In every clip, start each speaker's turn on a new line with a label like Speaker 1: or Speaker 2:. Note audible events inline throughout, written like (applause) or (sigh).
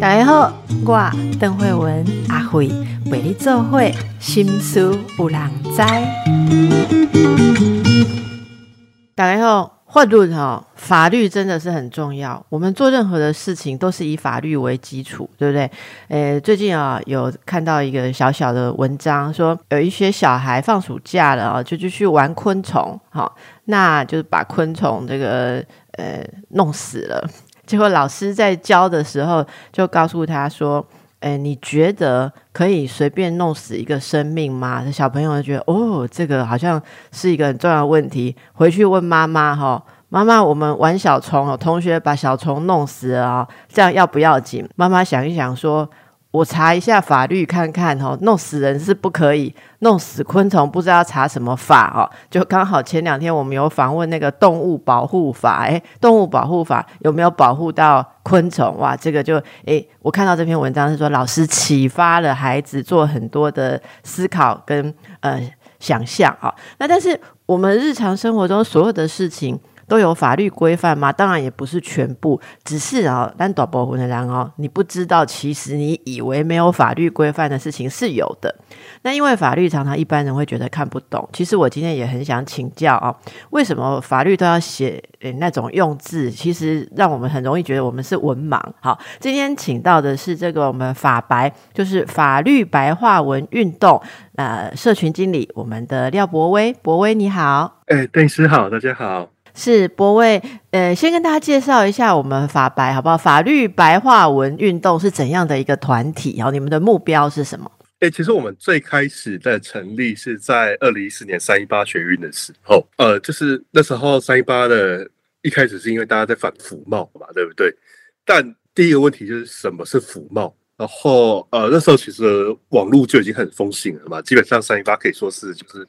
Speaker 1: 大家好，我邓慧文阿慧为你做会心思有人知。大家好，法律哈，法律真的是很重要。我们做任何的事情都是以法律为基础，对不对？诶，最近啊，有看到一个小小的文章，说有一些小孩放暑假了啊，就就去玩昆虫，好，那就是把昆虫这个呃弄死了。结果老师在教的时候，就告诉他说：“诶，你觉得可以随便弄死一个生命吗？”小朋友就觉得：“哦，这个好像是一个很重要的问题。”回去问妈妈：“哈，妈妈，我们玩小虫，同学把小虫弄死了，这样要不要紧？”妈妈想一想说。我查一下法律看看哦，弄死人是不可以，弄死昆虫不知道查什么法哦。就刚好前两天我们有访问那个动物保护法，诶，动物保护法有没有保护到昆虫？哇，这个就诶，我看到这篇文章是说老师启发了孩子做很多的思考跟呃想象啊。那但是我们日常生活中所有的事情。都有法律规范吗？当然也不是全部，只是啊，单打保护的人哦，你不知道，其实你以为没有法律规范的事情是有的。那因为法律常常一般人会觉得看不懂，其实我今天也很想请教啊，为什么法律都要写那种用字？其实让我们很容易觉得我们是文盲。好，今天请到的是这个我们法白，就是法律白话文运动呃社群经理，我们的廖博威，博威你好，
Speaker 2: 哎，邓师好，大家好。
Speaker 1: 是博威，呃，先跟大家介绍一下我们法白好不好？法律白话文运动是怎样的一个团体？然后你们的目标是什么？
Speaker 2: 哎，其实我们最开始的成立是在二零一四年三一八学运的时候，呃，就是那时候三一八的一开始是因为大家在反服贸嘛，对不对？但第一个问题就是什么是服贸？然后呃，那时候其实网络就已经很风行了嘛，基本上三一八可以说是就是。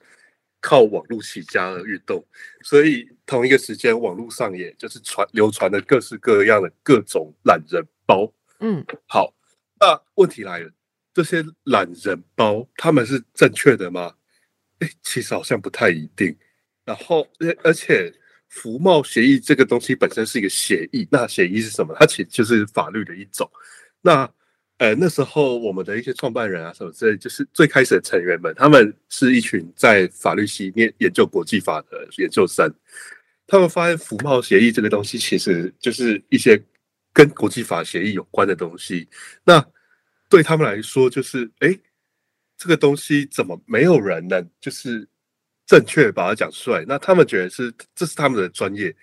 Speaker 2: 靠网络起家的运动，所以同一个时间，网络上也就是传流传的各式各样的各种懒人包。嗯，好，那问题来了，这些懒人包他们是正确的吗？哎，其实好像不太一定。然后，而而且服贸协议这个东西本身是一个协议，那协议是什么？它其实就是法律的一种。那呃，那时候我们的一些创办人啊，什么之类，就是最开始的成员们，他们是一群在法律系念研究国际法的研究生。他们发现服贸协议这个东西，其实就是一些跟国际法协议有关的东西。那对他们来说，就是哎，这个东西怎么没有人能就是正确把它讲出来？那他们觉得是这是他们的专业。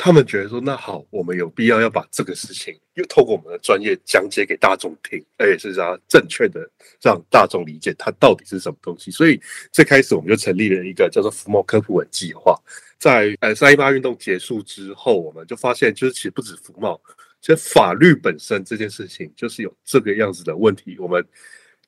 Speaker 2: 他们觉得说，那好，我们有必要要把这个事情又透过我们的专业讲解给大众听，而且是让正确的让大众理解它到底是什么东西。所以最开始我们就成立了一个叫做“福茂科普文计划”。在呃三一八运动结束之后，我们就发现，就是其实不止福茂，其实法律本身这件事情就是有这个样子的问题。我们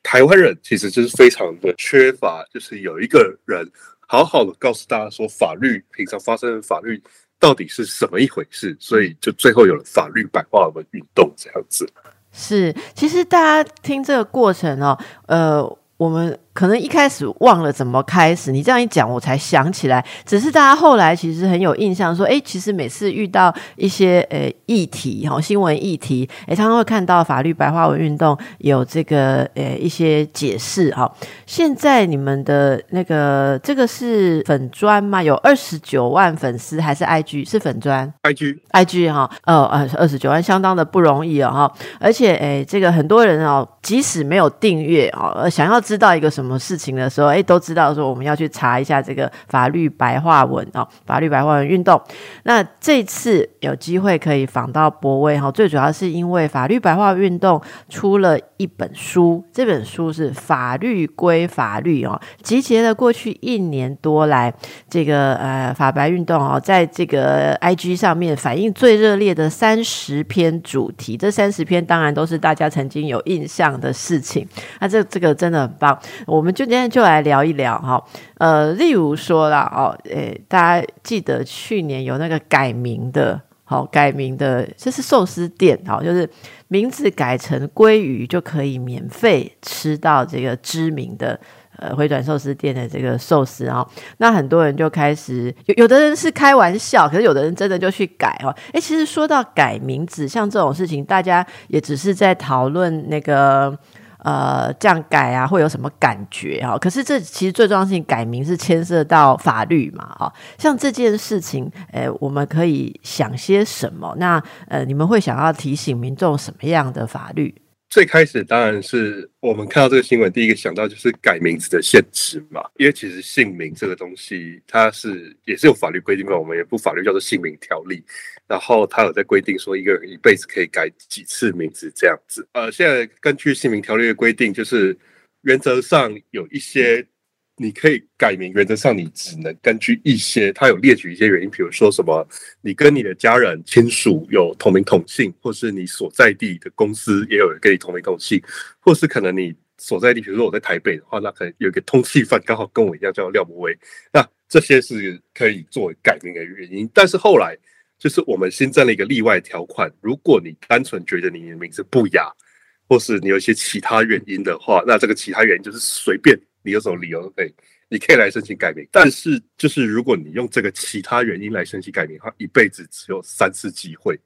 Speaker 2: 台湾人其实就是非常的缺乏，就是有一个人好好的告诉大家说，法律平常发生的法律。到底是什么一回事？所以就最后有了法律白话文运动这样子。
Speaker 1: 是，其实大家听这个过程哦，呃，我们。可能一开始忘了怎么开始，你这样一讲，我才想起来。只是大家后来其实很有印象，说，哎，其实每次遇到一些呃议题，哈，新闻议题，哎，常常会看到法律白话文运动有这个呃一些解释，哈。现在你们的那个这个是粉砖吗？有二十九万粉丝还是 IG？是粉砖
Speaker 2: ？IG，IG
Speaker 1: 哈，呃呃，二十九万相当的不容易哦，哈。而且，哎，这个很多人哦，即使没有订阅哦，想要知道一个什么。什么事情的时候，哎，都知道说我们要去查一下这个法律白话文哦，法律白话文运动。那这次有机会可以访到博威哈，最主要是因为法律白话运动出了一本书，这本书是法律归法律哦，集结了过去一年多来这个呃法白运动哦，在这个 IG 上面反映最热烈的三十篇主题，这三十篇当然都是大家曾经有印象的事情。那这这个真的很棒，我。们就今天就来聊一聊哈，呃，例如说啦，哦，诶，大家记得去年有那个改名的，好改名的，这是寿司店，好，就是名字改成鲑鱼就可以免费吃到这个知名的呃回转寿司店的这个寿司啊，那很多人就开始有有的人是开玩笑，可是有的人真的就去改哦。哎，其实说到改名字，像这种事情，大家也只是在讨论那个。呃，这样改啊，会有什么感觉啊？可是这其实最重要性改名是牵涉到法律嘛，啊，像这件事情，呃，我们可以想些什么？那呃，你们会想要提醒民众什么样的法律？
Speaker 2: 最开始当然是我们看到这个新闻，第一个想到就是改名字的限制嘛，因为其实姓名这个东西，它是也是有法律规定的，我们有部法律叫做姓名条例，然后它有在规定说一个人一辈子可以改几次名字这样子。呃，现在根据姓名条例的规定，就是原则上有一些。你可以改名，原则上你只能根据一些，他有列举一些原因，比如说什么，你跟你的家人亲属有同名同姓，或是你所在地的公司也有人跟你同名同姓，或是可能你所在地，比如说我在台北的话，那可能有一个通气犯刚好跟我一样叫廖博威，那这些是可以作为改名的原因。但是后来就是我们新增了一个例外条款，如果你单纯觉得你的名字不雅，或是你有一些其他原因的话，那这个其他原因就是随便。你有什么理由都可以，你可以来申请改名。但是，就是如果你用这个其他原因来申请改名的话，一辈子只有三次机会。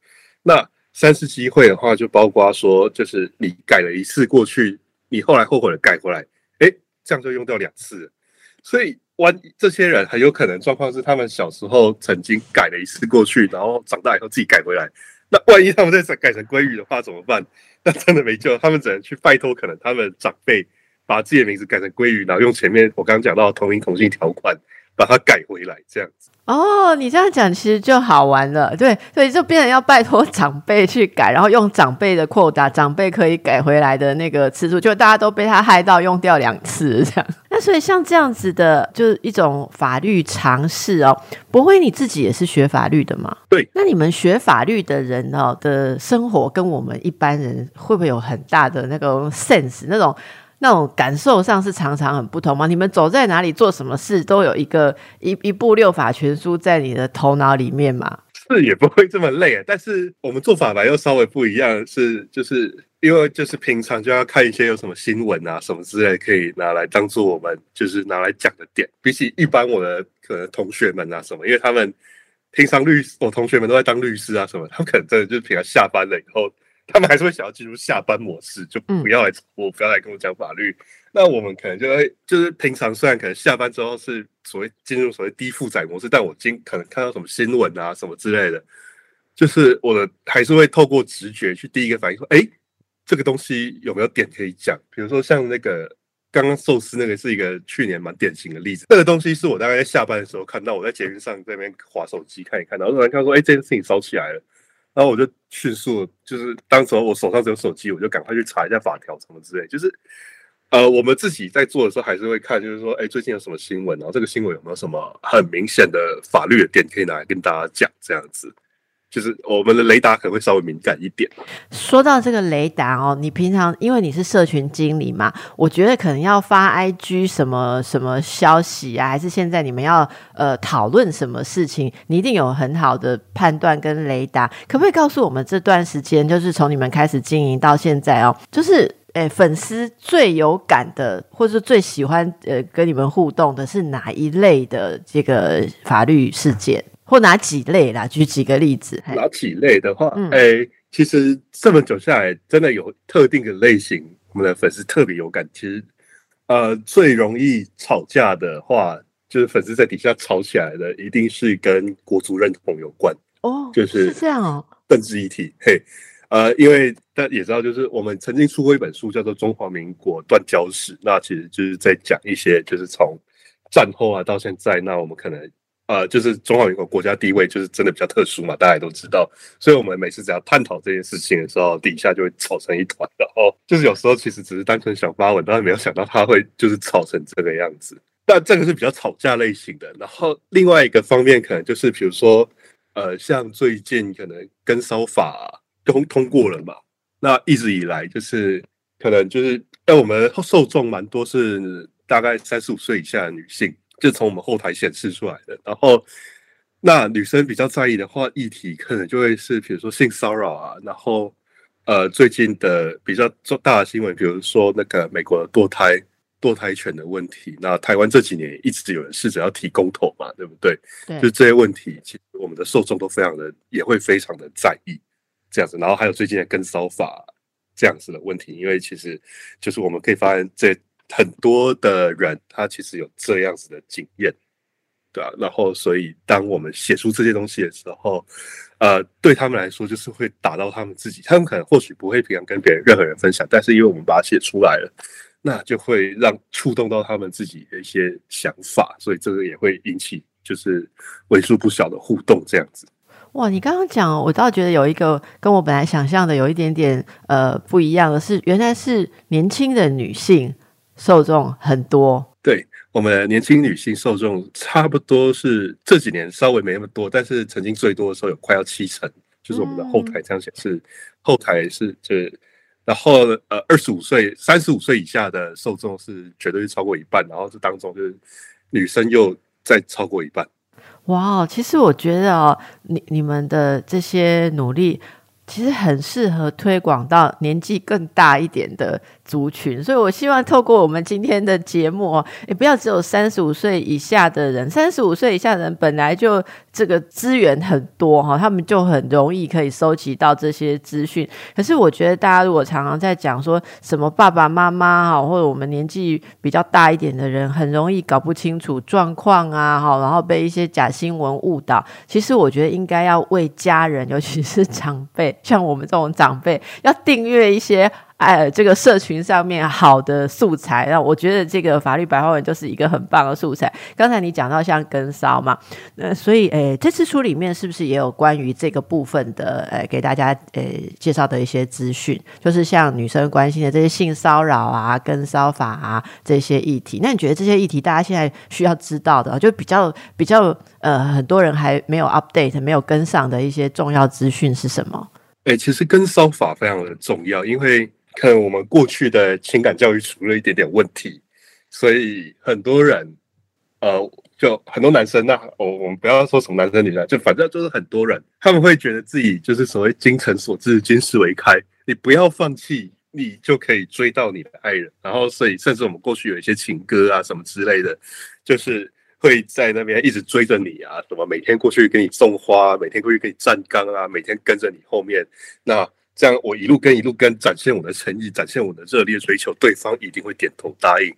Speaker 2: 那三次机会的话，就包括说，就是你改了一次过去，你后来后悔了改回来，哎，这样就用掉两次。所以，万这些人很有可能状况是，他们小时候曾经改了一次过去，然后长大以后自己改回来。那万一他们再改成鲑鱼的话怎么办？那真的没救，他们只能去拜托可能他们长辈。把自己的名字改成鲑鱼，然后用前面我刚刚讲到同名同姓条款把它改回来，这样子。
Speaker 1: 哦，你这样讲其实就好玩了，对对，就变成要拜托长辈去改，然后用长辈的扩大，长辈可以改回来的那个次数，就大家都被他害到用掉两次这样。(laughs) 那所以像这样子的，就是一种法律尝试哦。不会，你自己也是学法律的吗？
Speaker 2: 对。
Speaker 1: 那你们学法律的人哦的生活，跟我们一般人会不会有很大的那个 sense 那种？那种感受上是常常很不同吗？你们走在哪里做什么事，都有一个一一部六法全书在你的头脑里面吗？
Speaker 2: 是也不会这么累，(laughs) 但是我们做法吧又稍微不一样，是就是因为就是平常就要看一些有什么新闻啊什么之类，可以拿来当做我们就是拿来讲的点。比起一般我的可能同学们啊什么，因为他们平常律师我同学们都在当律师啊什么，他们可能真的就是平常下班了以后。他们还是会想要进入下班模式，就不要来我不要来跟我讲法律。那我们可能就会就是平常虽然可能下班之后是所谓进入所谓低负载模式，但我今可能看到什么新闻啊什么之类的，就是我的还是会透过直觉去第一个反应说，哎，这个东西有没有点可以讲？比如说像那个刚刚寿司那个是一个去年蛮典型的例子。这个东西是我大概在下班的时候看到，我在捷运上这边划手机看一看，然后突然看说，哎，这件事情烧起来了。然后我就迅速，就是当时候我手上只有手机，我就赶快去查一下法条什么之类。就是，呃，我们自己在做的时候，还是会看，就是说，哎，最近有什么新闻，然后这个新闻有没有什么很明显的法律的点可以拿来跟大家讲，这样子。就是我们的雷达可能会稍微敏感一点。
Speaker 1: 说到这个雷达哦，你平常因为你是社群经理嘛，我觉得可能要发 IG 什么什么消息啊，还是现在你们要呃讨论什么事情，你一定有很好的判断跟雷达。可不可以告诉我们这段时间，就是从你们开始经营到现在哦，就是诶粉丝最有感的，或者是最喜欢呃跟你们互动的是哪一类的这个法律事件？或哪几类啦？举几个例子。
Speaker 2: 哪几类的话，哎，其实这么久下来，真的有特定的类型，我们的粉丝特别有感。其实，呃，最容易吵架的话，就是粉丝在底下吵起来的，一定是跟国足认同有关。
Speaker 1: 哦，
Speaker 2: 就是
Speaker 1: 这样哦，
Speaker 2: 政治议题。嘿，呃，因为大家也知道，就是我们曾经出过一本书，叫做《中华民国断交史》，那其实就是在讲一些，就是从战后啊到现在，那我们可能。呃，就是中华民国国家地位就是真的比较特殊嘛，大家都知道，所以我们每次只要探讨这件事情的时候，底下就会吵成一团的哦。就是有时候其实只是单纯想发文，但是没有想到他会就是吵成这个样子。但这个是比较吵架类型的。然后另外一个方面可能就是，比如说，呃，像最近可能跟骚法通通过了嘛，那一直以来就是可能就是，但我们受众蛮多是大概三十五岁以下的女性。就从我们后台显示出来的，然后那女生比较在意的话，议题可能就会是，比如说性骚扰啊，然后呃最近的比较重大的新闻，比如说那个美国的堕胎堕胎权的问题。那台湾这几年一直有人试着要提公投嘛，对不对？
Speaker 1: 对，
Speaker 2: 就这些问题，其实我们的受众都非常的也会非常的在意这样子。然后还有最近的跟骚法这样子的问题，因为其实就是我们可以发现，这很多的人他其实有这样子的经验。对啊，然后所以当我们写出这些东西的时候，呃，对他们来说就是会打到他们自己，他们可能或许不会平常跟别人任何人分享，但是因为我们把它写出来了，那就会让触动到他们自己的一些想法，所以这个也会引起就是为数不小的互动这样子。
Speaker 1: 哇，你刚刚讲，我倒觉得有一个跟我本来想象的有一点点呃不一样的是，原来是年轻的女性受众很多。
Speaker 2: 对。我们年轻女性受众差不多是这几年稍微没那么多，但是曾经最多的时候有快要七成，就是我们的后台这样显示，后台是这，然后呃二十五岁、三十五岁以下的受众是绝对是超过一半，然后这当中就是女生又再超过一半。
Speaker 1: 哇，其实我觉得哦，你你们的这些努力。其实很适合推广到年纪更大一点的族群，所以我希望透过我们今天的节目哦，也不要只有三十五岁以下的人，三十五岁以下的人本来就这个资源很多哈，他们就很容易可以收集到这些资讯。可是我觉得大家如果常常在讲说什么爸爸妈妈哈，或者我们年纪比较大一点的人，很容易搞不清楚状况啊，哈，然后被一些假新闻误导。其实我觉得应该要为家人，尤其是长辈。像我们这种长辈，要订阅一些。哎，这个社群上面好的素材，那我觉得这个法律白话文就是一个很棒的素材。刚才你讲到像跟骚嘛，那所以诶，这次书里面是不是也有关于这个部分的？诶，给大家诶介绍的一些资讯，就是像女生关心的这些性骚扰啊、跟骚法啊这些议题。那你觉得这些议题大家现在需要知道的，就比较比较呃，很多人还没有 update、没有跟上的一些重要资讯是什么？
Speaker 2: 诶，其实跟骚法非常的重要，因为。可能我们过去的情感教育出了一点点问题，所以很多人，呃，就很多男生，那我我们不要说什么男生女生，就反正就是很多人，他们会觉得自己就是所谓精诚所至，金石为开，你不要放弃，你就可以追到你的爱人。然后，所以甚至我们过去有一些情歌啊什么之类的，就是会在那边一直追着你啊，什么每天过去给你送花，每天过去给你站岗啊，每天跟着你后面，那。这样我一路跟一路跟，展现我的诚意，展现我的热烈追求，对方一定会点头答应。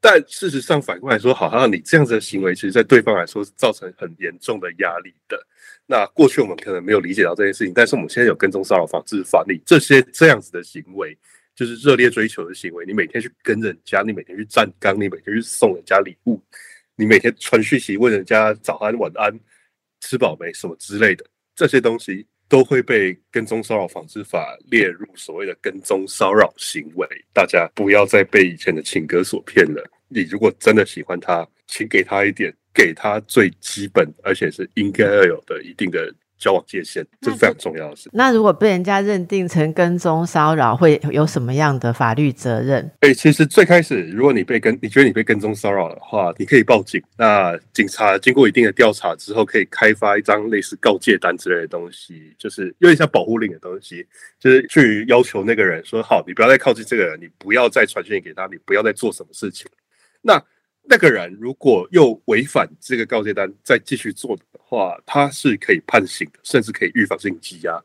Speaker 2: 但事实上反过来说，好像你这样子的行为，其实在对方来说是造成很严重的压力的。那过去我们可能没有理解到这件事情，但是我们现在有跟踪骚扰防治法律，这些这样子的行为，就是热烈追求的行为。你每天去跟人家，你每天去站岗，你每天去送人家礼物，你每天传讯息问人家早安晚安，吃饱没什么之类的这些东西。都会被跟踪骚扰防治法列入所谓的跟踪骚扰行为，大家不要再被以前的情歌所骗了。你如果真的喜欢他，请给他一点，给他最基本而且是应该要有的一定的。交往界限，这是非常重要的事。
Speaker 1: 那如果被人家认定成跟踪骚扰，会有什么样的法律责任？
Speaker 2: 哎，其实最开始，如果你被跟，你觉得你被跟踪骚扰的话，你可以报警。那警察经过一定的调查之后，可以开发一张类似告诫单之类的东西，就是有点像保护令的东西，就是去要求那个人说：好，你不要再靠近这个人，你不要再传讯给他，你不要再做什么事情。那那个人如果又违反这个告诫单，再继续做的话，他是可以判刑的，甚至可以预防性羁押。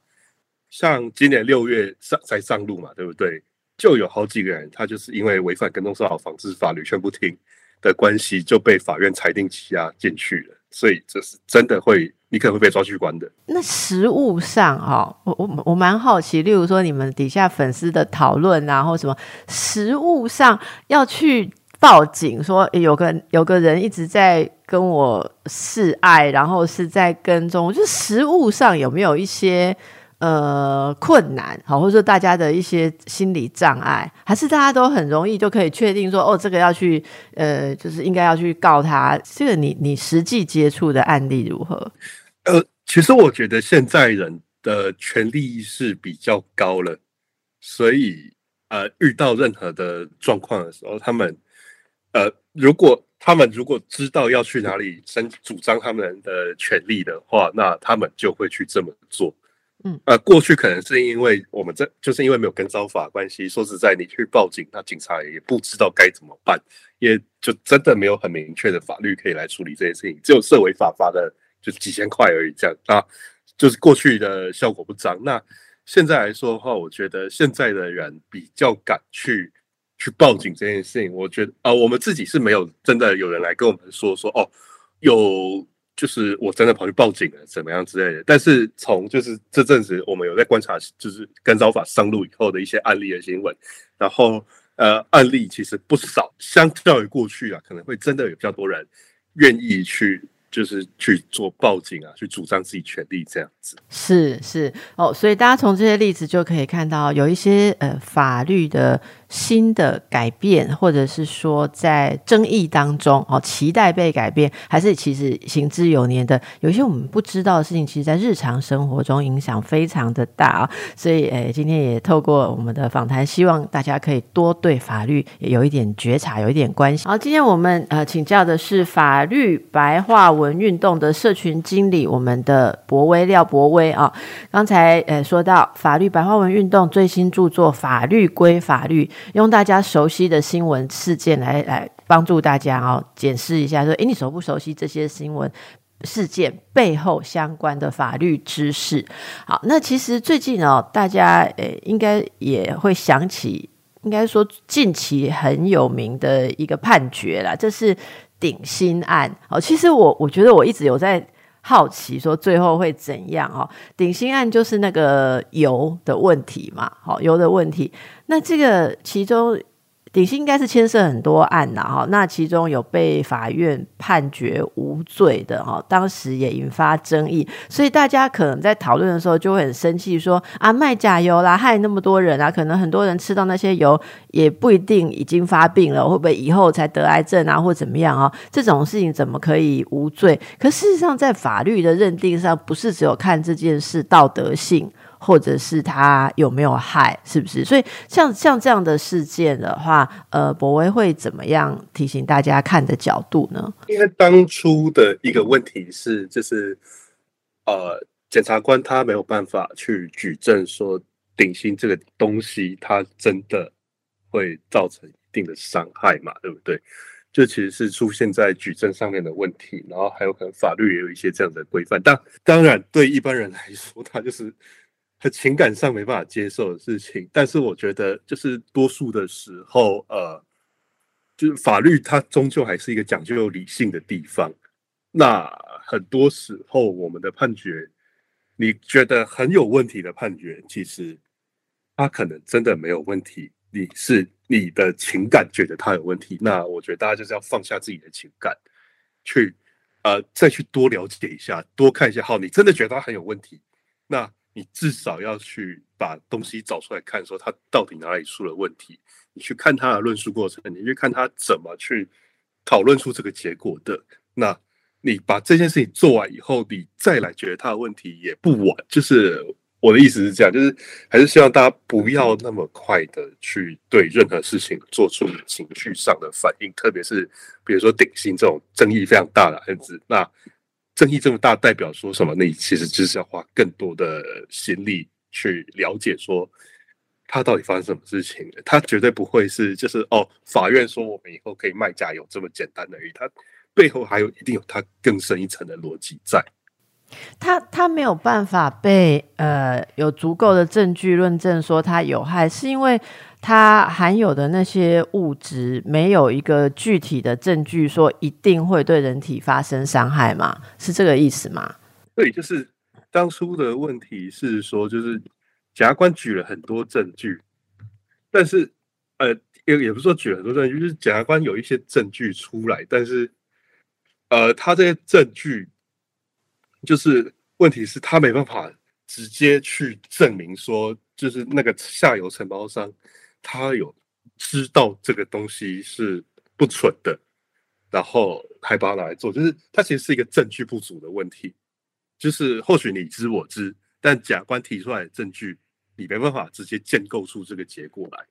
Speaker 2: 像今年六月上才上路嘛，对不对？就有好几个人，他就是因为违反跟踪骚扰防治法律劝不听的关系，就被法院裁定羁押进去了。所以这是真的会，你可能会被抓去关的。
Speaker 1: 那实物上哈，我我我蛮好奇，例如说你们底下粉丝的讨论啊，或什么实物上要去。报警说有个有个人一直在跟我示爱，然后是在跟踪，就实物上有没有一些呃困难，好，或者说大家的一些心理障碍，还是大家都很容易就可以确定说，哦，这个要去呃，就是应该要去告他。这个你你实际接触的案例如何？
Speaker 2: 呃，其实我觉得现在人的权利意识比较高了，所以呃，遇到任何的状况的时候，他们。呃，如果他们如果知道要去哪里申主张他们的权利的话，那他们就会去这么做。
Speaker 1: 嗯，
Speaker 2: 呃，过去可能是因为我们这就是因为没有跟招法关系，说实在，你去报警，那警察也不知道该怎么办，也就真的没有很明确的法律可以来处理这件事情，只有涉违法罚的就几千块而已，这样啊，就是过去的效果不彰。那现在来说的话，我觉得现在的人比较敢去去报警这件事情，我觉得啊、我们自己是没有真的有人来跟我们说说哦，有就是我真的跑去报警了，怎么样之类的。但是从就是这阵子我们有在观察，就是跟骚法上路以后的一些案例的新闻，然后呃案例其实不少，相较于过去啊，可能会真的有比较多人愿意去就是去做报警啊，去主张自己权利这样子。
Speaker 1: 是是哦，所以大家从这些例子就可以看到，有一些呃法律的新的改变，或者是说在争议当中哦，期待被改变，还是其实行之有年的，有一些我们不知道的事情，其实在日常生活中影响非常的大啊、所以诶，今天也透过我们的访谈，希望大家可以多对法律有一点觉察，有一点关系。好，今天我们呃请教的是法律白话文运动的社群经理，我们的博威廖博威啊。刚才呃说到法律白话文运动最新著作《法律归法律》，用大家熟悉的新闻事件来来帮助大家哦检视一下，说诶，你熟不熟悉这些新闻？事件背后相关的法律知识，好，那其实最近哦，大家诶应该也会想起，应该说近期很有名的一个判决啦，这是顶新案哦。其实我我觉得我一直有在好奇，说最后会怎样哦？顶新案就是那个油的问题嘛，好、油的问题。那这个其中顶新应该是牵涉很多案呐，哈，那其中有被法院判决无罪的哈，当时也引发争议，所以大家可能在讨论的时候就会很生气，说啊卖假油啦，害那么多人啊，可能很多人吃到那些油也不一定已经发病了，会不会以后才得癌症啊，或怎么样啊？这种事情怎么可以无罪？可事实上，在法律的认定上，不是只有看这件事道德性。或者是他有没有害，是不是？所以像像这样的事件的话，呃，博威会怎么样提醒大家看的角度呢？
Speaker 2: 因为当初的一个问题是，就是呃，检察官他没有办法去举证说顶薪这个东西它真的会造成一定的伤害嘛，对不对？就其实是出现在举证上面的问题，然后还有可能法律也有一些这样的规范。当当然，对一般人来说，他就是和情感上没办法接受的事情。但是我觉得，就是多数的时候，呃，就是法律它终究还是一个讲究理性的地方。那很多时候，我们的判决，你觉得很有问题的判决，其实它可能真的没有问题。你是你的情感觉得它有问题，那我觉得大家就是要放下自己的情感，去呃再去多了解一下，多看一下。好，你真的觉得它很有问题，那你至少要去把东西找出来看，说他到底哪里出了问题。你去看他的论述过程，你去看他怎么去讨论出这个结果的。那你把这件事情做完以后，你再来觉得他的问题也不晚。就是我的意思是这样，就是还是希望大家不要那么快的去对任何事情做出情绪上的反应，特别是比如说顶新这种争议非常大的案子，那争议这么大，代表说什么？那其实就是要花更多的心力去了解说。他到底发生什么事情？他绝对不会是就是哦，法院说我们以后可以卖假油这么简单而已。他背后还有一定有他更深一层的逻辑在。
Speaker 1: 他他没有办法被呃有足够的证据论证说它有害，是因为它含有的那些物质没有一个具体的证据说一定会对人体发生伤害吗？是这个意思吗？
Speaker 2: 对，就是当初的问题是说，就是检察官举了很多证据，但是呃也也不是说举了很多证据，就是检察官有一些证据出来，但是呃他这些证据。就是问题是，他没办法直接去证明说，就是那个下游承包商他有知道这个东西是不纯的，然后还把它拿来做，就是它其实是一个证据不足的问题。就是或许你知我知，但假官提出来的证据，你没办法直接建构出这个结果来，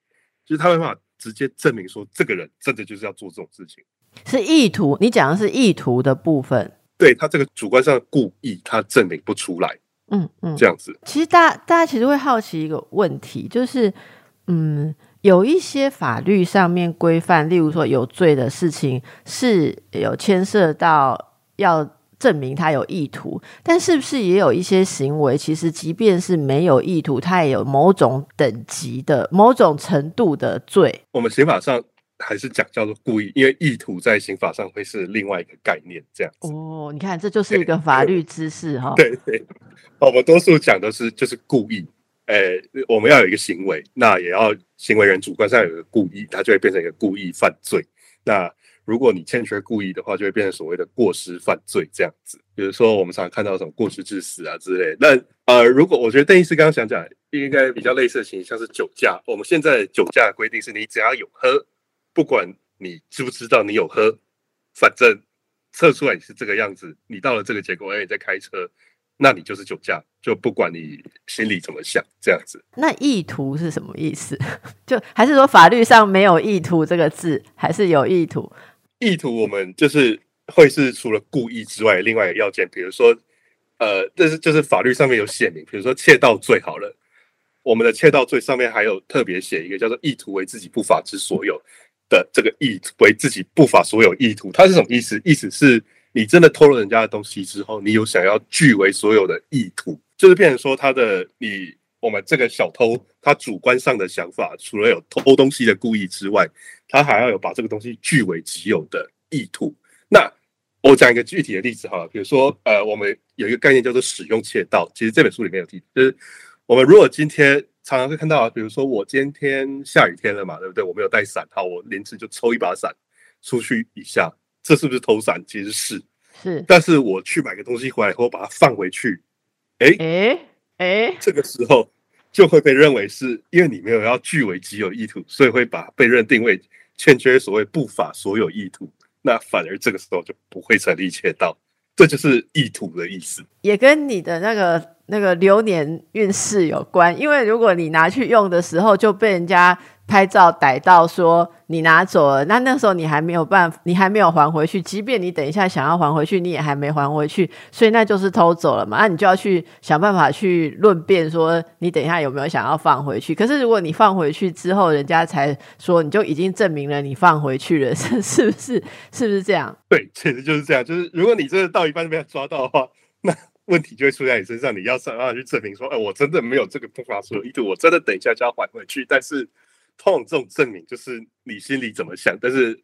Speaker 2: 就是他没办法直接证明说这个人真的就是要做这种事情，
Speaker 1: 是意图。你讲的是意图的部分。
Speaker 2: 对他这个主观上故意，他证明不出来。嗯嗯，这样子。
Speaker 1: 其实大大家其实会好奇一个问题，就是嗯，有一些法律上面规范，例如说有罪的事情是有牵涉到要。证明他有意图，但是不是也有一些行为，其实即便是没有意图，他也有某种等级的、某种程度的罪。
Speaker 2: 我们刑法上还是讲叫做故意，因为意图在刑法上会是另外一个概念，这样子。
Speaker 1: 哦，你看，这就是一个法律知识哈。
Speaker 2: 对对，我们多数讲的是就是故意。诶，我们要有一个行为，那也要行为人主观上有一个故意，它就会变成一个故意犯罪。那如果你欠缺故意的话，就会变成所谓的过失犯罪这样子。比如说，我们常看到什么过失致死啊之类。那呃，如果我觉得邓医师刚刚想讲，应该比较类似的情形，像是酒驾。我们现在酒驾的规定是你只要有喝，不管你知不知道你有喝，反正测出来你是这个样子，你到了这个结果，而你在开车。那你就是酒驾，就不管你心里怎么想，这样子。
Speaker 1: 那意图是什么意思？(laughs) 就还是说法律上没有意图这个字，还是有意图？
Speaker 2: 意图我们就是会是除了故意之外，另外一个要件，比如说，呃，这是就是法律上面有写明，比如说窃盗罪好了，我们的窃盗罪上面还有特别写一个叫做意图为自己不法之所有的这个意为自己不法所有意图，它是什么意思？意思是。你真的偷了人家的东西之后，你有想要据为所有的意图，就是变成说他的你我们这个小偷他主观上的想法，除了有偷东西的故意之外，他还要有把这个东西据为己有的意图。那我讲一个具体的例子哈，比如说呃，我们有一个概念叫做使用窃盗，其实这本书里面有提，就是我们如果今天常常会看到啊，比如说我今天下雨天了嘛，对不对？我没有带伞，好，我临时就抽一把伞出去一下。这是不是偷伞？其实是，
Speaker 1: 是。
Speaker 2: 但是我去买个东西回来以后，把它放回去，哎
Speaker 1: 哎哎，
Speaker 2: 这个时候就会被认为是因为你没有要据为己有意图，所以会把被认定为欠缺所谓不法所有意图，那反而这个时候就不会成立窃盗，这就是意图的意思。
Speaker 1: 也跟你的那个那个流年运势有关，因为如果你拿去用的时候就被人家。拍照逮到说你拿走了，那那时候你还没有办法，你还没有还回去。即便你等一下想要还回去，你也还没还回去，所以那就是偷走了嘛。那你就要去想办法去论辩，说你等一下有没有想要放回去。可是如果你放回去之后，人家才说你就已经证明了你放回去了，是是不是？是不是这样？(laughs)
Speaker 2: 对，其实就是这样。就是如果你真的到一半就被他抓到的话，那问题就会出在你身上。你要想办法去证明说，哎，我真的没有这个不法所有意图，我真的等一下就要还回去，但是。通常这种证明就是你心里怎么想，但是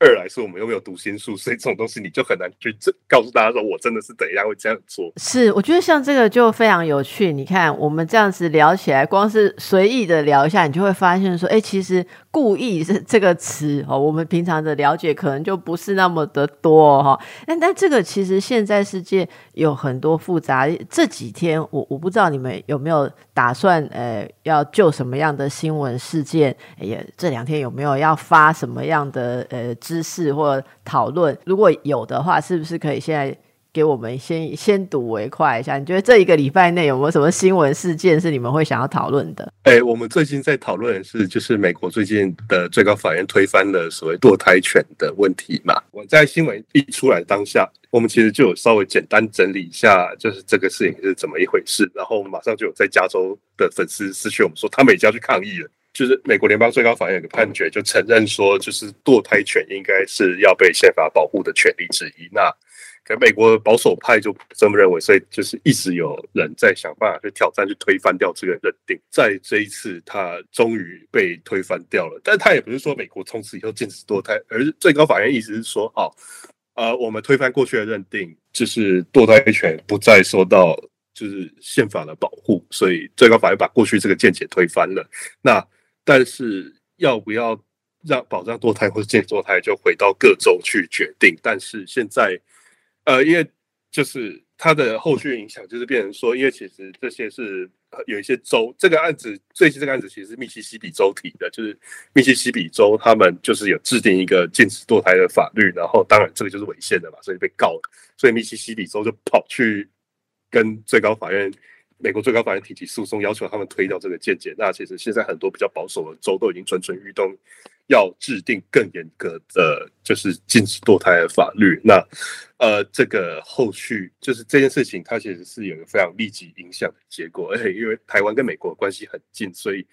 Speaker 2: 二来是我们又没有读心术，所以这种东西你就很难去证告诉大家说我真的是怎样会这样做。
Speaker 1: 是，我觉得像这个就非常有趣。你看我们这样子聊起来，光是随意的聊一下，你就会发现说，哎，其实故意是这个词哦，我们平常的了解可能就不是那么的多哈。那那这个其实现在世界有很多复杂。这几天我我不知道你们有没有打算呃要就什么样的新闻事件，也这两天有没有要发什么样的呃。知识或讨论，如果有的话，是不是可以现在给我们先先睹为快一下？你觉得这一个礼拜内有没有什么新闻事件是你们会想要讨论的？
Speaker 2: 哎，我们最近在讨论的是，就是美国最近的最高法院推翻了所谓堕胎权的问题嘛。我在新闻一出来当下，我们其实就有稍微简单整理一下，就是这个事情是怎么一回事。然后我们马上就有在加州的粉丝私讯我们说，他们已经要去抗议了。就是美国联邦最高法院有个判决，就承认说，就是堕胎权应该是要被宪法保护的权利之一。那可美国保守派就不这么认为，所以就是一直有人在想办法去挑战、去推翻掉这个认定。在这一次，他终于被推翻掉了。但他也不是说美国从此以后禁止堕胎，而是最高法院意思是说，哦，呃，我们推翻过去的认定，就是堕胎权不再受到就是宪法的保护，所以最高法院把过去这个见解推翻了。那但是要不要让保障堕胎或者禁止堕胎，就回到各州去决定。但是现在，呃，因为就是它的后续影响，就是变成说，因为其实这些是有一些州，这个案子最近这个案子其实是密西西比州提的，就是密西西比州他们就是有制定一个禁止堕胎的法律，然后当然这个就是违宪的嘛，所以被告了，所以密西西比州就跑去跟最高法院。美国最高法院提起诉讼，要求他们推掉这个见解。那其实现在很多比较保守的州都已经蠢蠢欲动，要制定更严格的就是禁止堕胎的法律。那呃，这个后续就是这件事情，它其实是有一个非常立即影响的结果。而且因为台湾跟美国关系很近，所以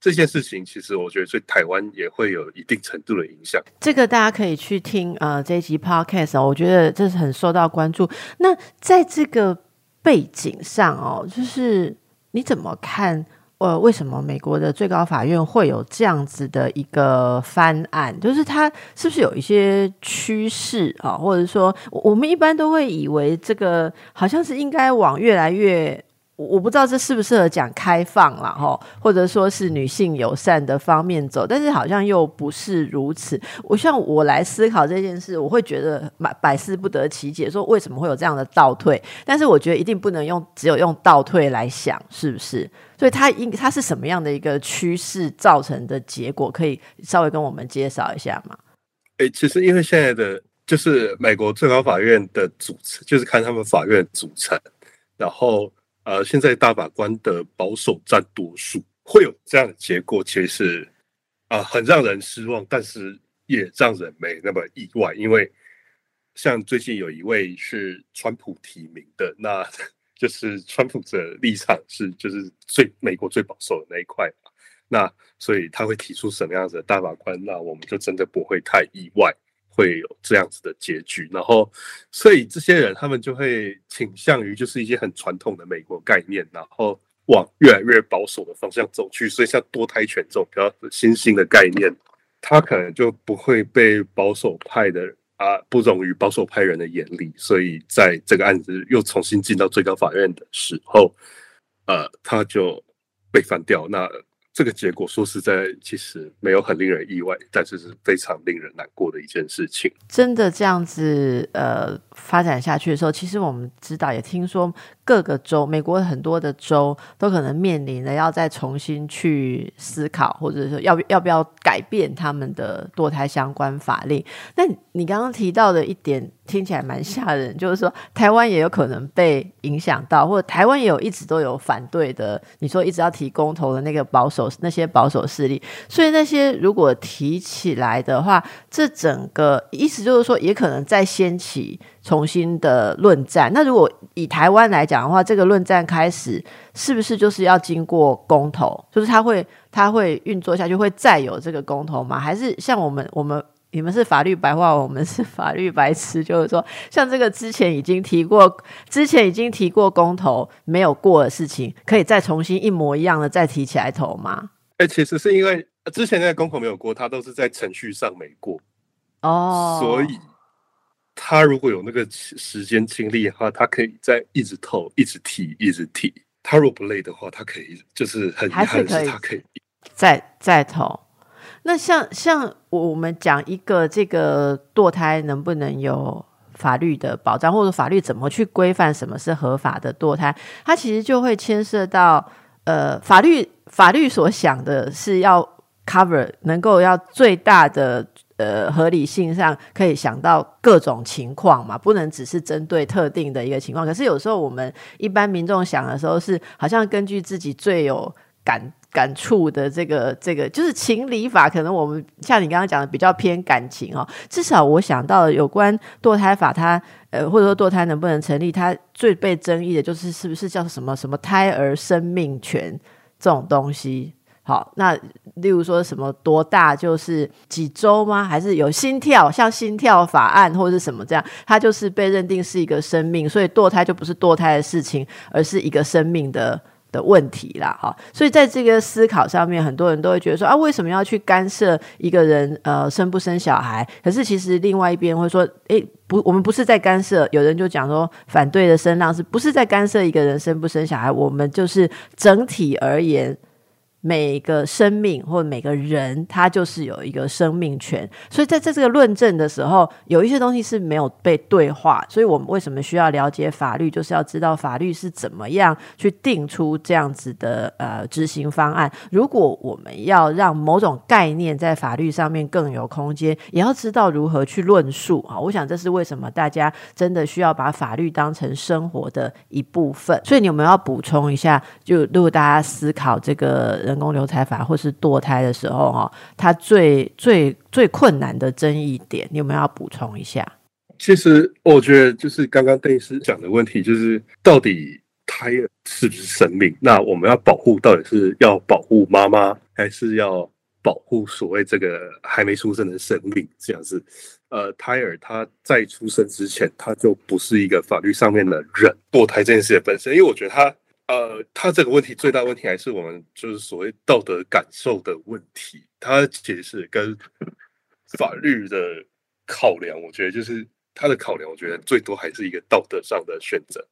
Speaker 2: 这件事情其实我觉得对台湾也会有一定程度的影响。
Speaker 1: 这个大家可以去听呃这一集 podcast 哦，我觉得这是很受到关注。那在这个背景上哦，就是你怎么看？呃，为什么美国的最高法院会有这样子的一个翻案？就是它是不是有一些趋势啊？或者说，我们一般都会以为这个好像是应该往越来越……我不知道这适不适合讲开放了哈，或者说是女性友善的方面走，但是好像又不是如此。我像我来思考这件事，我会觉得百百思不得其解，说为什么会有这样的倒退？但是我觉得一定不能用只有用倒退来想，是不是？所以它应它是什么样的一个趋势造成的结果？可以稍微跟我们介绍一下吗？
Speaker 2: 哎，其实因为现在的就是美国最高法院的组成，就是看他们法院组成，然后。呃，现在大法官的保守占多数，会有这样的结果，其实啊很让人失望，但是也让人没那么意外，因为像最近有一位是川普提名的，那 (laughs) 就是川普的立场是就是最美国最保守的那一块嘛，那所以他会提出什么样子的大法官，那我们就真的不会太意外。会有这样子的结局，然后，所以这些人他们就会倾向于就是一些很传统的美国概念，然后往越来越保守的方向走去。所以像多胎权这种比较新兴的概念，他可能就不会被保守派的啊不容于保守派人的眼里。所以在这个案子又重新进到最高法院的时候，呃，他就被翻掉。那。这个结果说实在，其实没有很令人意外，但是是非常令人难过的一件事情。
Speaker 1: 真的这样子呃发展下去的时候，其实我们知道也听说各个州，美国很多的州都可能面临着要再重新去思考，或者说要要不要改变他们的堕胎相关法令。那你刚刚提到的一点。听起来蛮吓人，就是说台湾也有可能被影响到，或者台湾也有一直都有反对的。你说一直要提公投的那个保守那些保守势力，所以那些如果提起来的话，这整个意思就是说，也可能再掀起重新的论战。那如果以台湾来讲的话，这个论战开始是不是就是要经过公投？就是它会它会运作下去，会再有这个公投吗？还是像我们我们？你们是法律白话，我们是法律白痴。就是说，像这个之前已经提过，之前已经提过公投没有过的事情，可以再重新一模一样的再提起来投吗？
Speaker 2: 哎，其实是因为之前那个公投没有过，它都是在程序上没过
Speaker 1: 哦，
Speaker 2: 所以他如果有那个时间精力的话，他可以再一直投，一直踢，一直踢。他如果不累的话，他可以就是很遗憾的是，他可以
Speaker 1: 再再投。那像像我们讲一个这个堕胎能不能有法律的保障，或者法律怎么去规范什么是合法的堕胎，它其实就会牵涉到呃法律法律所想的是要 cover 能够要最大的呃合理性上可以想到各种情况嘛，不能只是针对特定的一个情况。可是有时候我们一般民众想的时候是好像根据自己最有感。感触的这个这个就是情理法，可能我们像你刚刚讲的比较偏感情哦。至少我想到有关堕胎法，它呃或者说堕胎能不能成立，它最被争议的就是是不是叫什么什么胎儿生命权这种东西。好，那例如说什么多大就是几周吗？还是有心跳，像心跳法案或者是什么这样，它就是被认定是一个生命，所以堕胎就不是堕胎的事情，而是一个生命的。的问题啦，哈，所以在这个思考上面，很多人都会觉得说啊，为什么要去干涉一个人呃生不生小孩？可是其实另外一边会说，诶，不，我们不是在干涉。有人就讲说，反对的声浪是不是在干涉一个人生不生小孩？我们就是整体而言，每个生命或每个人，他就是有一个生命权。所以在在这个论证的时候，有一些东西是没有被对话。所以我们为什么需要了解法律，就是要知道法律是怎么样去定出这样子的呃执行方案。如果我们要让某种概念在法律上面更有空间，也要知道如何去论述啊。我想这是为什么大家真的需要把法律当成生活的一部分。所以你有没有要补充一下？就如果大家思考这个人工流产法或是堕胎的时候，哈，它最最最困难的争议点，你有没有要补充一下？
Speaker 2: 其实我觉得就是刚刚邓医师讲的问题，就是到底胎儿是不是生命？那我们要保护，到底是要保护妈妈，还是要保护所谓这个还没出生的生命？这样子，呃，胎儿他在出生之前，他就不是一个法律上面的人。堕胎这件事本身，因为我觉得他。呃，他这个问题最大问题还是我们就是所谓道德感受的问题。他其实是跟 (laughs) 法律的考量，我觉得就是他的考量，我觉得最多还是一个道德上的选择。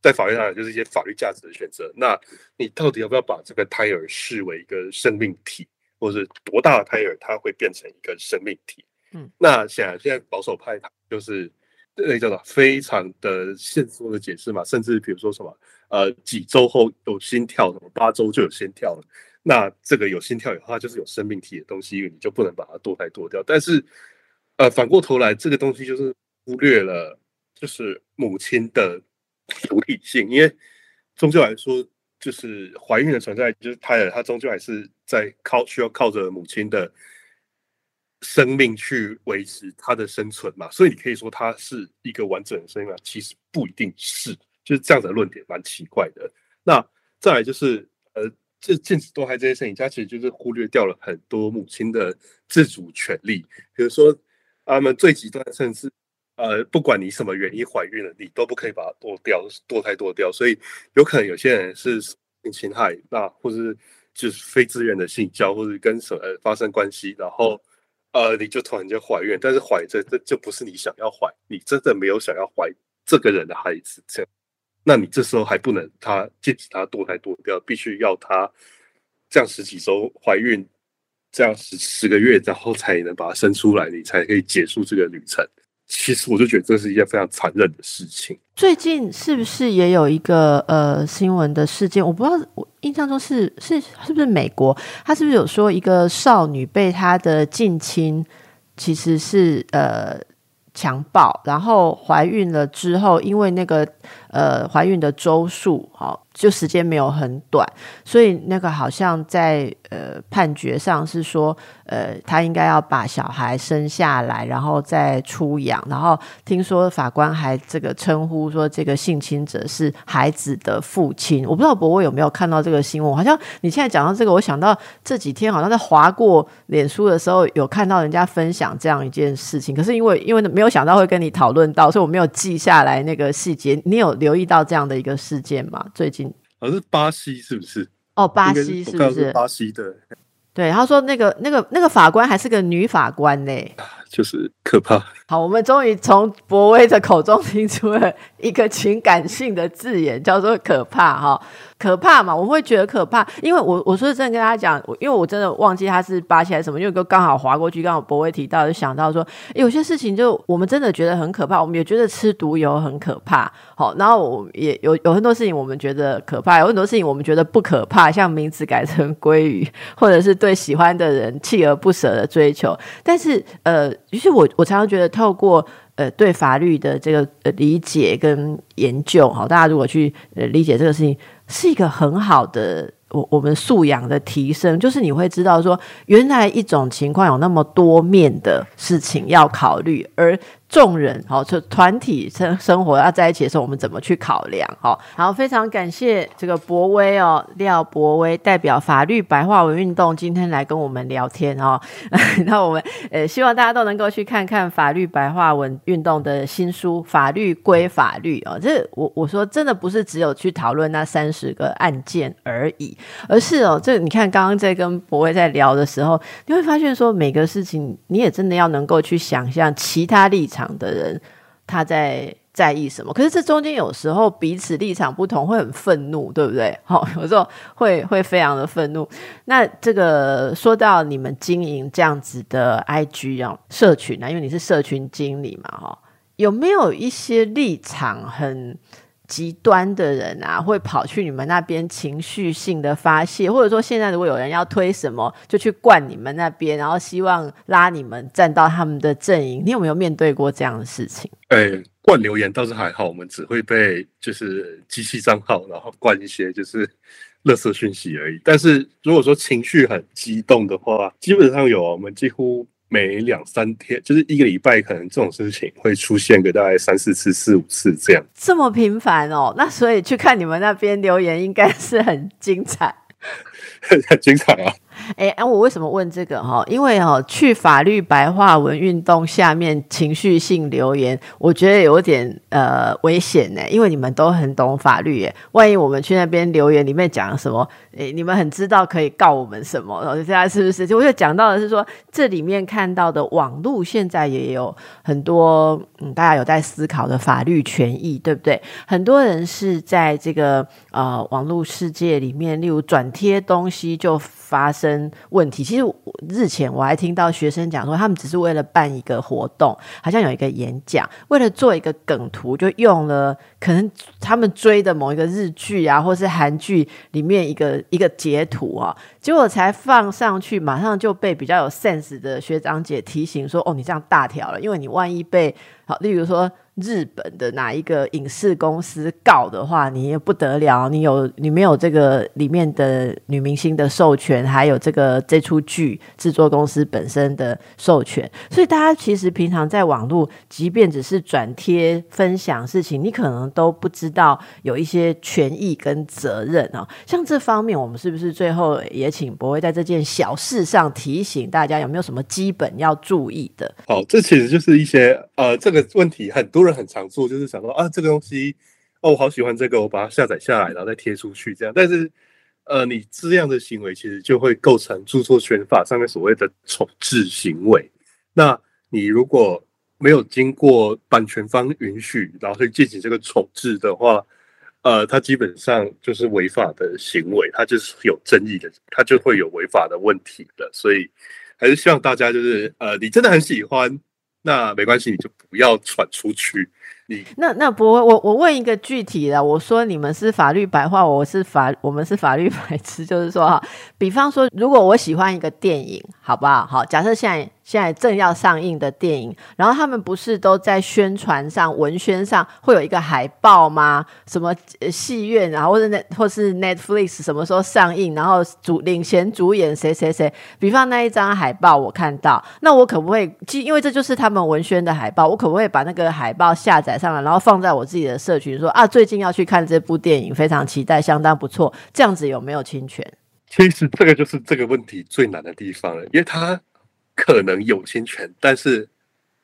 Speaker 2: 在法律上，就是一些法律价值的选择。那你到底要不要把这个胎儿视为一个生命体，或者多大的胎儿它会变成一个生命体？嗯，那显然现在保守派他就是那叫做非常的限缩的解释嘛，甚至比如说什么。呃，几周后有心跳，什么八周就有心跳了。那这个有心跳以后，它就是有生命体的东西，你就不能把它堕胎堕掉。但是，呃，反过头来，这个东西就是忽略了，就是母亲的独立性，因为终究来说，就是怀孕的存在，就是胎儿，它终究还是在靠需要靠着母亲的生命去维持它的生存嘛。所以你可以说它是一个完整的生命，其实不一定是。就是这样的论点蛮奇怪的。那再来就是，呃，这禁止堕胎这件事情，它其实就是忽略掉了很多母亲的自主权利。比如说，他们最极端，甚至呃，不管你什么原因怀孕了，你都不可以把它堕掉，堕胎堕掉。所以有可能有些人是性侵害，那或是就是非自愿的性交，或者跟什么发生关系，然后呃，你就突然间怀孕，但是怀着这就不是你想要怀，你真的没有想要怀这个人的孩子，这样。那你这时候还不能他禁止他堕胎堕掉，必须要他这样十几周怀孕，这样十十个月，然后才能把他生出来，你才可以结束这个旅程。其实我就觉得这是一件非常残忍的事情。
Speaker 1: 最近是不是也有一个呃新闻的事件？我不知道，我印象中是是是不是美国？他是不是有说一个少女被他的近亲其实是呃强暴，然后怀孕了之后，因为那个。呃，怀孕的周数，好，就时间没有很短，所以那个好像在呃判决上是说，呃，他应该要把小孩生下来，然后再出养，然后听说法官还这个称呼说这个性侵者是孩子的父亲。我不知道博威有没有看到这个新闻？好像你现在讲到这个，我想到这几天好像在划过脸书的时候，有看到人家分享这样一件事情，可是因为因为没有想到会跟你讨论到，所以我没有记下来那个细节。你有？留意到这样的一个事件吗？最近
Speaker 2: 好像是巴西，是不是？
Speaker 1: 哦，巴西是不是？
Speaker 2: 巴西的。
Speaker 1: 对，他说那个那个那个法官还是个女法官呢，
Speaker 2: 就是可怕。
Speaker 1: 好，我们终于从博威的口中听出了一个情感性的字眼，叫做可怕哈。可怕嘛？我会觉得可怕，因为我我说真的跟大家讲，因为我真的忘记他是巴西还是什么，因为刚好划过去，刚好博威提到，就想到说有些事情就我们真的觉得很可怕，我们也觉得吃毒油很可怕。好，然后我也有有很多事情我们觉得可怕，有很多事情我们觉得不可怕，像名字改成鲑鱼，或者是对喜欢的人锲而不舍的追求。但是呃，于是我我常常觉得透过呃对法律的这个呃理解跟研究，哈，大家如果去呃理解这个事情。是一个很好的我我们素养的提升，就是你会知道说，原来一种情况有那么多面的事情要考虑，而。众人好，就团体生生活要在一起的时候，我们怎么去考量？好，好，非常感谢这个博威哦，廖博威代表法律白话文运动今天来跟我们聊天哦。(laughs) 那我们呃希望大家都能够去看看法律白话文运动的新书《法律归法律》哦。这我我说真的不是只有去讨论那三十个案件而已，而是哦，这你看刚刚在跟博威在聊的时候，你会发现说每个事情你也真的要能够去想象其他立场。的人，他在在意什么。可是这中间有时候彼此立场不同，会很愤怒，对不对？好，(laughs) 有时候会会非常的愤怒。那这个说到你们经营这样子的 IG 啊社群啊，因为你是社群经理嘛，哈，有没有一些立场很？极端的人啊，会跑去你们那边情绪性的发泄，或者说现在如果有人要推什么，就去灌你们那边，然后希望拉你们站到他们的阵营。你有没有面对过这样的事情？
Speaker 2: 哎，灌留言倒是还好，我们只会被就是机器账号，然后灌一些就是垃圾讯息而已。但是如果说情绪很激动的话，基本上有我们几乎。每两三天，就是一个礼拜，可能这种事情会出现个大概三四次、四五次这样。
Speaker 1: 这么频繁哦，那所以去看你们那边留言，应该是很精彩。(laughs)
Speaker 2: 很精彩啊！
Speaker 1: 哎哎，我为什么问这个哈？因为哦，去法律白话文运动下面情绪性留言，我觉得有点呃危险呢。因为你们都很懂法律耶，万一我们去那边留言里面讲什么，哎，你们很知道可以告我们什么？然后现在是不是？就我就讲到的是说，这里面看到的网络现在也有很多嗯，大家有在思考的法律权益，对不对？很多人是在这个呃网络世界里面，例如转贴东西就。发生问题，其实日前我还听到学生讲说，他们只是为了办一个活动，好像有一个演讲，为了做一个梗图，就用了可能他们追的某一个日剧啊，或是韩剧里面一个 (laughs) 一个截图啊，结果才放上去，马上就被比较有 sense 的学长姐提醒说：“哦，你这样大条了，因为你万一被好，例如说。”日本的哪一个影视公司告的话，你也不得了。你有你没有这个里面的女明星的授权，还有这个这出剧制作公司本身的授权。所以大家其实平常在网络，即便只是转贴分享事情，你可能都不知道有一些权益跟责任哦。像这方面，我们是不是最后也请博威在这件小事上提醒大家，有没有什么基本要注意的？
Speaker 2: 好，这其实就是一些呃这个问题很多。人很常做，就是想说啊，这个东西哦，我好喜欢这个，我把它下载下来，然后再贴出去这样。但是，呃，你这样的行为其实就会构成著作权法上面所谓的重置行为。那你如果没有经过版权方允许，然后去进行这个重置的话，呃，它基本上就是违法的行为，它就是有争议的，它就会有违法的问题的。所以，还是希望大家就是呃，你真的很喜欢。那没关系，你就不要传出去。
Speaker 1: 那那不，我我问一个具体的，我说你们是法律白话，我是法，我们是法律 (laughs) 白痴，就是说哈，比方说，如果我喜欢一个电影，好不好？好，假设现在。现在正要上映的电影，然后他们不是都在宣传上、文宣上会有一个海报吗？什么戏院，然后或者那或是 Netflix 什么时候上映，然后主领衔主演谁谁谁？比方那一张海报我看到，那我可不可以？因为这就是他们文宣的海报，我可不可以把那个海报下载上来，然后放在我自己的社群，说啊，最近要去看这部电影，非常期待，相当不错。这样子有没有侵权？
Speaker 2: 其实这个就是这个问题最难的地方了，因为他。可能有侵权，但是，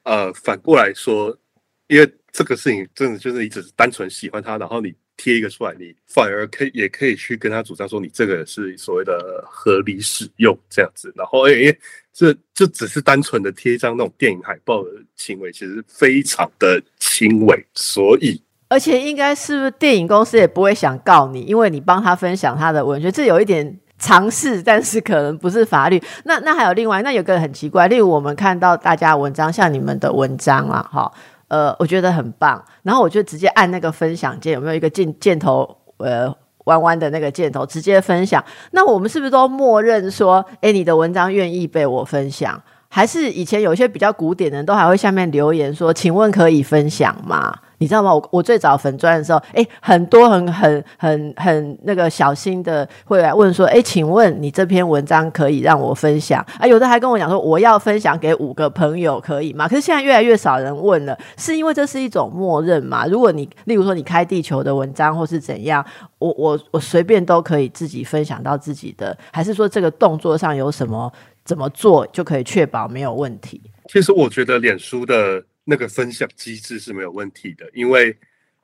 Speaker 2: 呃，反过来说，因为这个事情真的就是你只是单纯喜欢他，然后你贴一个出来，你反而可以也可以去跟他主张说，你这个是所谓的合理使用这样子。然后，哎，这这只是单纯的贴一张那种电影海报的行为，其实非常的轻微。所以，
Speaker 1: 而且应该是不是电影公司也不会想告你，因为你帮他分享他的文学，这有一点。尝试，但是可能不是法律。那那还有另外，那有个很奇怪，例如我们看到大家文章，像你们的文章啊，哈，呃，我觉得很棒。然后我就直接按那个分享键，有没有一个箭箭头，呃，弯弯的那个箭头，直接分享。那我们是不是都默认说，哎，你的文章愿意被我分享？还是以前有一些比较古典的人都还会下面留言说，请问可以分享吗？你知道吗？我我最早粉砖的时候，哎，很多很很很很那个小心的会来问说，哎，请问你这篇文章可以让我分享？啊，有的还跟我讲说，我要分享给五个朋友，可以吗？可是现在越来越少人问了，是因为这是一种默认嘛？如果你例如说你开地球的文章或是怎样，我我我随便都可以自己分享到自己的，还是说这个动作上有什么怎么做就可以确保没有问题？
Speaker 2: 其实我觉得脸书的。那个分享机制是没有问题的，因为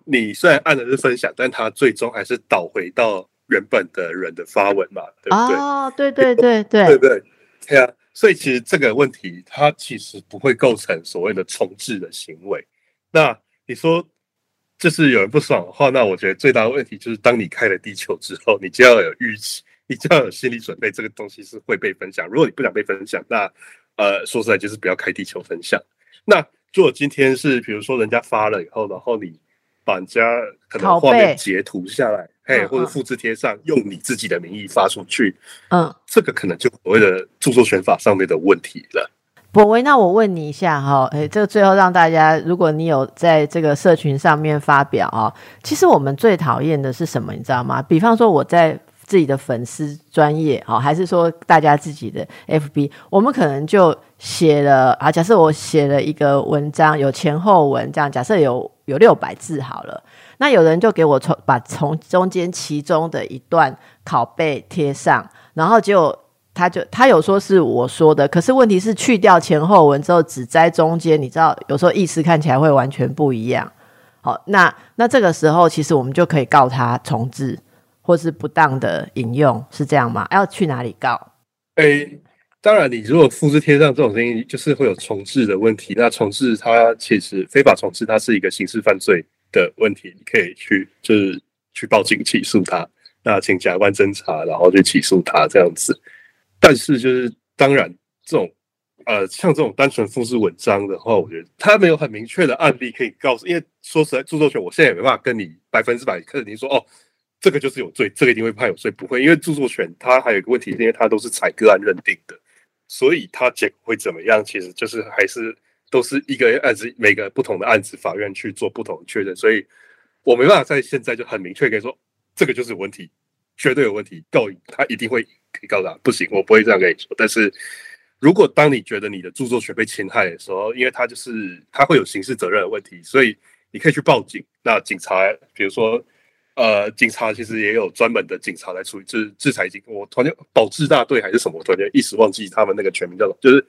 Speaker 2: 你虽然按的是分享，但它最终还是导回到原本的人的发文嘛，对不对？
Speaker 1: 哦，对对对对
Speaker 2: 对对，对啊，所以其实这个问题它其实不会构成所谓的重置的行为。那你说就是有人不爽的话，那我觉得最大的问题就是，当你开了地球之后，你就要有预期，(laughs) 你就要有心理准备，这个东西是会被分享。如果你不想被分享，那呃，说实在就是不要开地球分享。那如果今天是比如说人家发了以后，然后你把人家可能画面截图下来，嘿，或者复制贴上，用你自己的名义发出去，嗯，这个可能就所谓的著作权法上面的问题了。
Speaker 1: 博威，那我问你一下哈，诶，这个最后让大家，如果你有在这个社群上面发表啊，其实我们最讨厌的是什么，你知道吗？比方说我在自己的粉丝专业，好，还是说大家自己的 FB，我们可能就写了啊，假设我写了一个文章，有前后文，这样假设有有六百字好了，那有人就给我从把从中间其中的一段拷贝贴上，然后就。他就他有说是我说的，可是问题是去掉前后文之后，只摘中间，你知道有时候意思看起来会完全不一样。好，那那这个时候其实我们就可以告他重置或是不当的引用，是这样吗？要去哪里告？
Speaker 2: 诶，当然，你如果复制贴上这种东西，就是会有重置的问题。那重置它其实非法重置，它是一个刑事犯罪的问题，你可以去就是去报警起诉他，那请检察官侦查，然后去起诉他这样子。但是，就是当然，这种呃，像这种单纯复制文章的话，我觉得他没有很明确的案例可以告诉。因为说实在，著作权我现在也没办法跟你百分之百肯定说，哦，这个就是有罪，这个一定会判有罪，不会。因为著作权它还有一个问题，因为它都是采个案认定的，所以它结果会怎么样，其实就是还是都是一个案子，每个不同的案子，法院去做不同的确认。所以我没办法在现在就很明确跟你说，这个就是有问题，绝对有问题，告他一定会。可以告他不行，我不会这样跟你说。但是，如果当你觉得你的著作权被侵害的时候，因为他就是他会有刑事责任的问题，所以你可以去报警。那警察，比如说，呃，警察其实也有专门的警察来处理制制裁警。我突然间保质大队还是什么，突然间一时忘记他们那个全名叫做，就是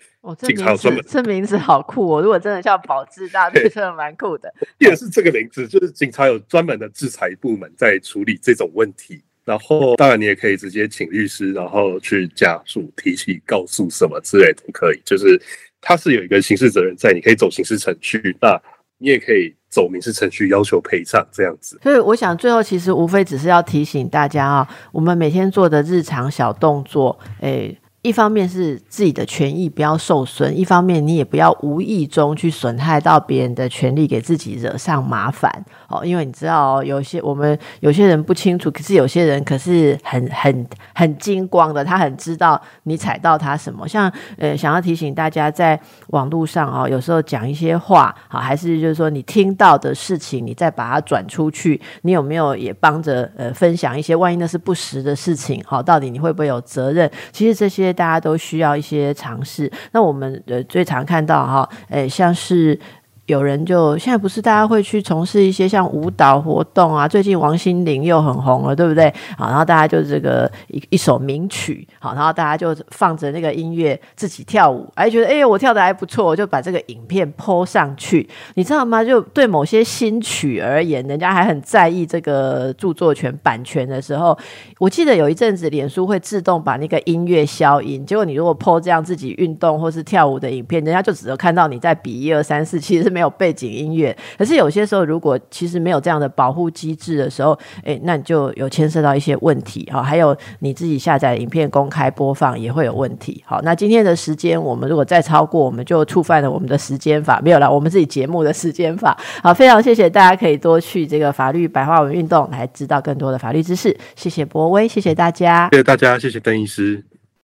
Speaker 2: 警察专门。
Speaker 1: 这名字好酷哦！如果真的叫保质大队，真的蛮酷的。
Speaker 2: 也是这个名字，就是警察有专门的制裁部门在处理这种问题。然后，当然你也可以直接请律师，然后去家属提起告诉什么之类都可以。就是他是有一个刑事责任在，你可以走刑事程序，那你也可以走民事程序要求赔偿这样子。
Speaker 1: 所以我想最后其实无非只是要提醒大家啊，我们每天做的日常小动作，诶。一方面是自己的权益不要受损，一方面你也不要无意中去损害到别人的权利，给自己惹上麻烦因为你知道，有些我们有些人不清楚，可是有些人可是很很很精光的，他很知道你踩到他什么。像呃，想要提醒大家，在网络上哦，有时候讲一些话，好，还是就是说你听到的事情，你再把它转出去，你有没有也帮着呃分享一些？万一那是不实的事情，好，到底你会不会有责任？其实这些。大家都需要一些尝试。那我们呃最常看到哈，诶，像是。有人就现在不是大家会去从事一些像舞蹈活动啊？最近王心凌又很红了，对不对？好，然后大家就这个一一首名曲，好，然后大家就放着那个音乐自己跳舞，哎，觉得哎我跳的还不错，我就把这个影片 po 上去，你知道吗？就对某些新曲而言，人家还很在意这个著作权版权的时候，我记得有一阵子脸书会自动把那个音乐消音，结果你如果 po 这样自己运动或是跳舞的影片，人家就只能看到你在比一二三四，其实。没有背景音乐，可是有些时候，如果其实没有这样的保护机制的时候，诶，那你就有牵涉到一些问题哈。还有你自己下载影片公开播放也会有问题。好，那今天的时间，我们如果再超过，我们就触犯了我们的时间法，没有了我们自己节目的时间法。好，非常谢谢大家，可以多去这个法律白话文运动来知道更多的法律知识。谢谢博威，谢谢大家，
Speaker 2: 谢谢大家，谢谢邓医师。